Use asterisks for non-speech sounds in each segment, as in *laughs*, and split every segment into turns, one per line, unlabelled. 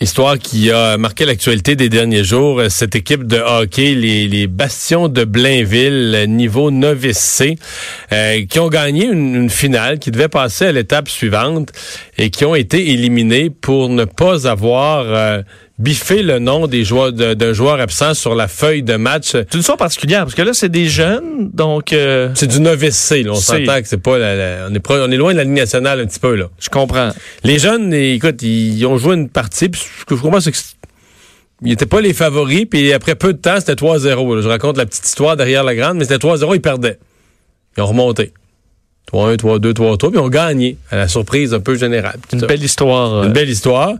Histoire qui a marqué l'actualité des derniers jours. Cette équipe de hockey, les, Bastions de Blainville, niveau novice C, euh, qui ont gagné une, finale, qui devait passer à l'étape suivante et qui ont été éliminés pour ne pas avoir euh, biffer le nom des joueurs d'un joueur absent sur la feuille de match.
C'est une histoire particulière parce que là c'est des jeunes, donc euh,
c'est du novice C. Là, on s'entend que c'est pas on est on est loin de la ligne nationale un petit peu là.
Je comprends.
Les jeunes, écoute, ils, ont joué une partie. Puis ce que je comprends c'est que ils n'étaient pas les favoris, puis après peu de temps, c'était 3-0. Je raconte la petite histoire derrière la grande, mais c'était 3-0, ils perdaient. Ils ont remonté. 3-1, 3-2, 3-3, puis ils ont gagné, à la surprise un peu générale.
Une belle histoire.
Une belle histoire.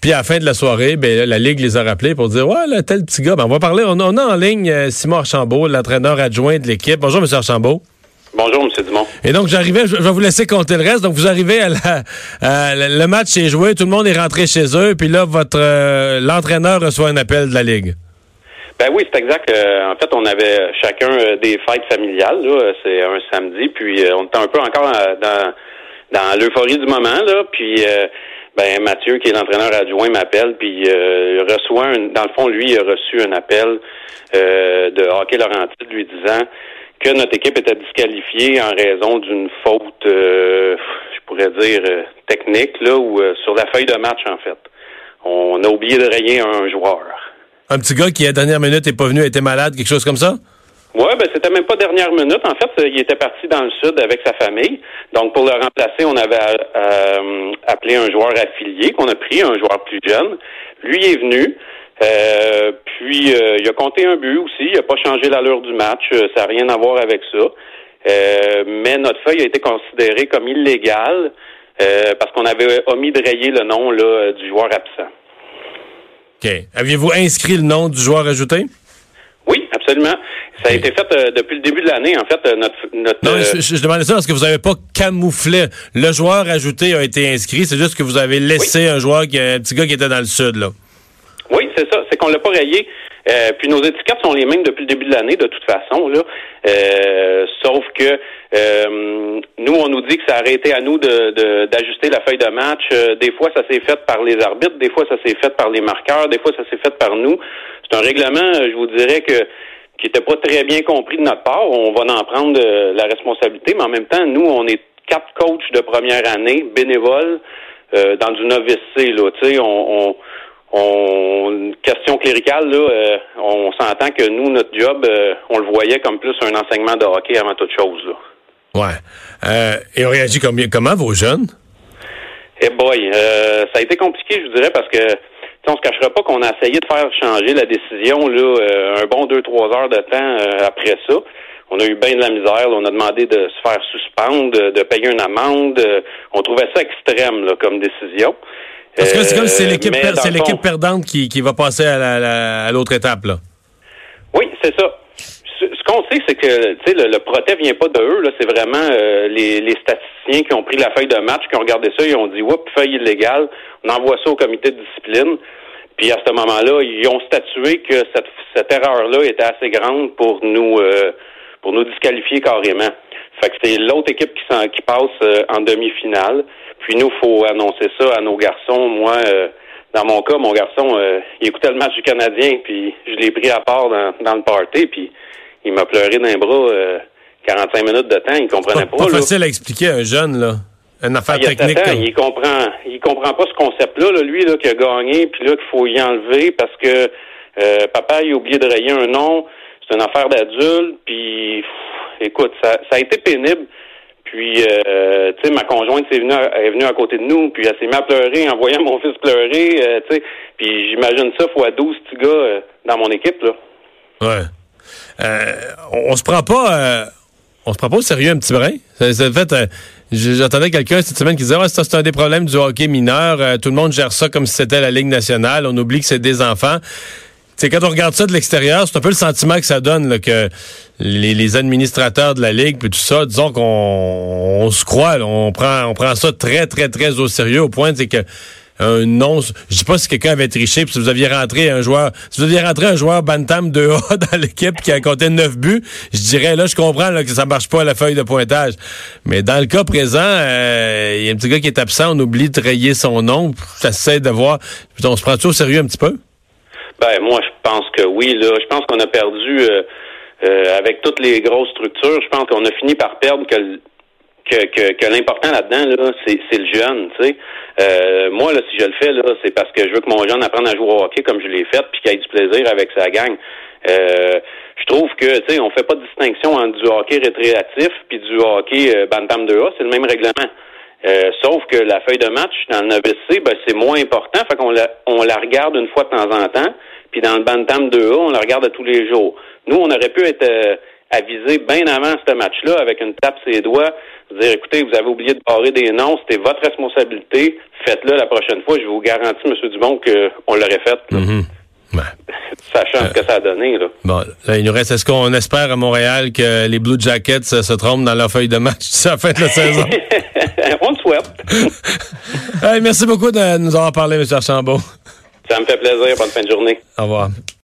Puis à la fin de la soirée, ben, la Ligue les a rappelés pour dire Ouais, là, tel petit gars, ben, on va parler. On, a en ligne euh, Simon Archambault, l'entraîneur adjoint de l'équipe. Bonjour, M. Archambault.
Bonjour, M. Dumont.
Et donc, j'arrivais, je, vais vous laisser compter le reste. Donc, vous arrivez à la, le match est joué, tout le monde est rentré chez eux, puis là, votre euh, l'entraîneur reçoit un appel de la Ligue.
Ben oui, c'est exact. Euh, en fait, on avait chacun des fêtes familiales. C'est un samedi, puis on était un peu encore dans, dans l'euphorie du moment. Là, puis ben Mathieu, qui est l'entraîneur adjoint, m'appelle, puis euh, reçoit, un, dans le fond, lui, il a reçu un appel euh, de Hockey Laurentide lui disant que notre équipe était disqualifiée en raison d'une faute, euh, je pourrais dire, technique, là, ou sur la feuille de match, en fait. On a oublié de rayer un joueur.
Un petit gars qui, à la dernière minute, est pas venu, était malade, quelque chose comme ça?
Oui, ben c'était même pas dernière minute. En fait, il était parti dans le sud avec sa famille. Donc pour le remplacer, on avait euh, appelé un joueur affilié qu'on a pris, un joueur plus jeune. Lui est venu. Euh, puis euh, il a compté un but aussi. Il n'a pas changé l'allure du match. Ça n'a rien à voir avec ça. mais notre feuille a été considérée comme illégale parce qu'on avait omis de rayer le nom là, du joueur absent.
OK. Aviez-vous inscrit le nom du joueur ajouté?
Oui, absolument. Ça a été fait euh, depuis le début de l'année, en fait, euh, notre... notre
non, je, je, demandais ça parce que vous n'avez pas camouflé. Le joueur ajouté a été inscrit, c'est juste que vous avez laissé un joueur, qui, un petit gars qui était dans le sud, là.
Oui, c'est ça. C'est qu'on l'a pas rayé. Euh, puis nos étiquettes sont les mêmes depuis le début de l'année, de toute façon. Là. Euh, sauf que euh, nous, on nous dit que ça a été à nous de, d'ajuster la feuille de match. des fois, ça s'est fait par les arbitres, des fois, ça s'est fait par les marqueurs, des fois, ça s'est fait par nous. C'est un règlement, je vous dirais que qui n'était pas très bien compris de notre part. On va en prendre la responsabilité, mais en même temps, nous, on est quatre coachs de première année, bénévoles, dans du novice C. Là, on, on on question cléricale, là, euh, on s'entend que nous, notre job, euh, on le voyait comme plus un enseignement de hockey avant toute chose. Là.
Ouais. Euh, et on réagit combien, comment vos jeunes?
Eh boy, ça a été compliqué, je dirais, parce que on se cachera pas qu'on a essayé de faire changer la décision là, un bon deux, trois heures de temps après ça. On a eu bien de la misère. on a demandé de se faire suspendre, de, payer une amende. on trouvait ça extrême là, comme décision.
Parce que c'est comme c'est l'équipe c'est l'équipe perdante qui, qui va passer à l'autre étape là.
Oui, c'est ça. Ce, qu'on sait, c'est que le, le protet vient pas de eux. C'est vraiment euh, les, les, statisticiens qui ont pris la feuille de match, qui ont regardé ça, ils ont dit Oups, feuille illégale, on envoie ça au comité de discipline. Puis à ce moment-là, ils ont statué que cette, cette erreur-là était assez grande pour nous euh, pour nous disqualifier carrément. Fait que c'est l'autre équipe qui, qui passe euh, en demi-finale. Puis nous, faut annoncer ça à nos garçons. Moi, euh, dans mon cas, mon garçon, euh, il écoutait le match du Canadien, puis je l'ai pris à part dans, dans le party, puis il m'a pleuré d'un bras 45 minutes de temps. Il comprenait pas.
Pas, pas facile à expliquer à un jeune, là. Une affaire ah, technique.
Il comprend, il comprend pas ce concept-là, là, lui, là, qui a gagné, puis là, qu'il faut y enlever parce que papa, il a oublié de rayer un nom. C'est une affaire d'adulte, puis écoute, ça, ça a été pénible. Puis, euh, tu sais, ma conjointe est venue, est venue à côté de nous, puis elle s'est mise à pleurer en voyant mon fils pleurer, euh, tu sais. Puis j'imagine ça fois 12 petits gars euh, dans mon équipe, là.
Ouais. On se prend pas... on se prend pas au sérieux un petit brin. C'est fait... J'entendais quelqu'un cette semaine qui disait ouais, ça c'est un des problèmes du hockey mineur. tout le monde gère ça comme si c'était la Ligue nationale. On oublie que c'est des enfants c'est quand on regarde ça de l'extérieur, c'est un peu le sentiment que ça donne là, que les, administrateurs de la ligue puis tout ça, disons qu'on se croit, on prend on prend ça très très très au sérieux au point c'est que un nom. Je dis pas si quelqu'un avait triché, puis si vous aviez rentré un joueur, si vous aviez rentré un joueur Bantam 2A *laughs* dans l'équipe qui a compté 9 buts, je dirais là, je comprends là, que ça marche pas à la feuille de pointage. Mais dans le cas présent, euh, il y a un petit gars qui est absent, on oublie de rayer son nom, ça essaie de voir. On se prend tout au sérieux un petit peu?
Ben moi je pense que oui, là. Je pense qu'on a perdu euh, euh, avec toutes les grosses structures, je pense qu'on a fini par perdre que que, que, que l'important là-dedans, là, c'est, le jeune, tu sais. Euh, moi, là, si je le fais, là, c'est parce que je veux que mon jeune apprenne à jouer au hockey comme je l'ai fait, puis qu'il ait du plaisir avec sa gang. Euh, je trouve que, tu sais, on fait pas de distinction entre du hockey récréatif puis du hockey euh, Bantam 2A, c'est le même règlement. Euh, sauf que la feuille de match dans le novice ben, c'est moins important, fait qu'on la, on la regarde une fois de temps en temps, puis dans le Bantam 2A, on la regarde tous les jours. Nous, on aurait pu être avisé bien avant ce match-là avec une tape ses doigts, dire écoutez, vous avez oublié de barrer des noms, c'était votre responsabilité, faites-le la prochaine fois, je vous garantis, M. Dumont, qu'on l'aurait fait.
Mm-hmm.
Sachant ce que ça a donné. Là.
Bon, là, il nous reste, est-ce qu'on espère à Montréal que les Blue Jackets se, trompent dans leur feuille de match ça la fin de la saison? *laughs*
On le souhaite. *laughs*
merci beaucoup de nous avoir parlé, M. Archambault.
Ça me fait plaisir. Bonne fin de journée.
Au revoir.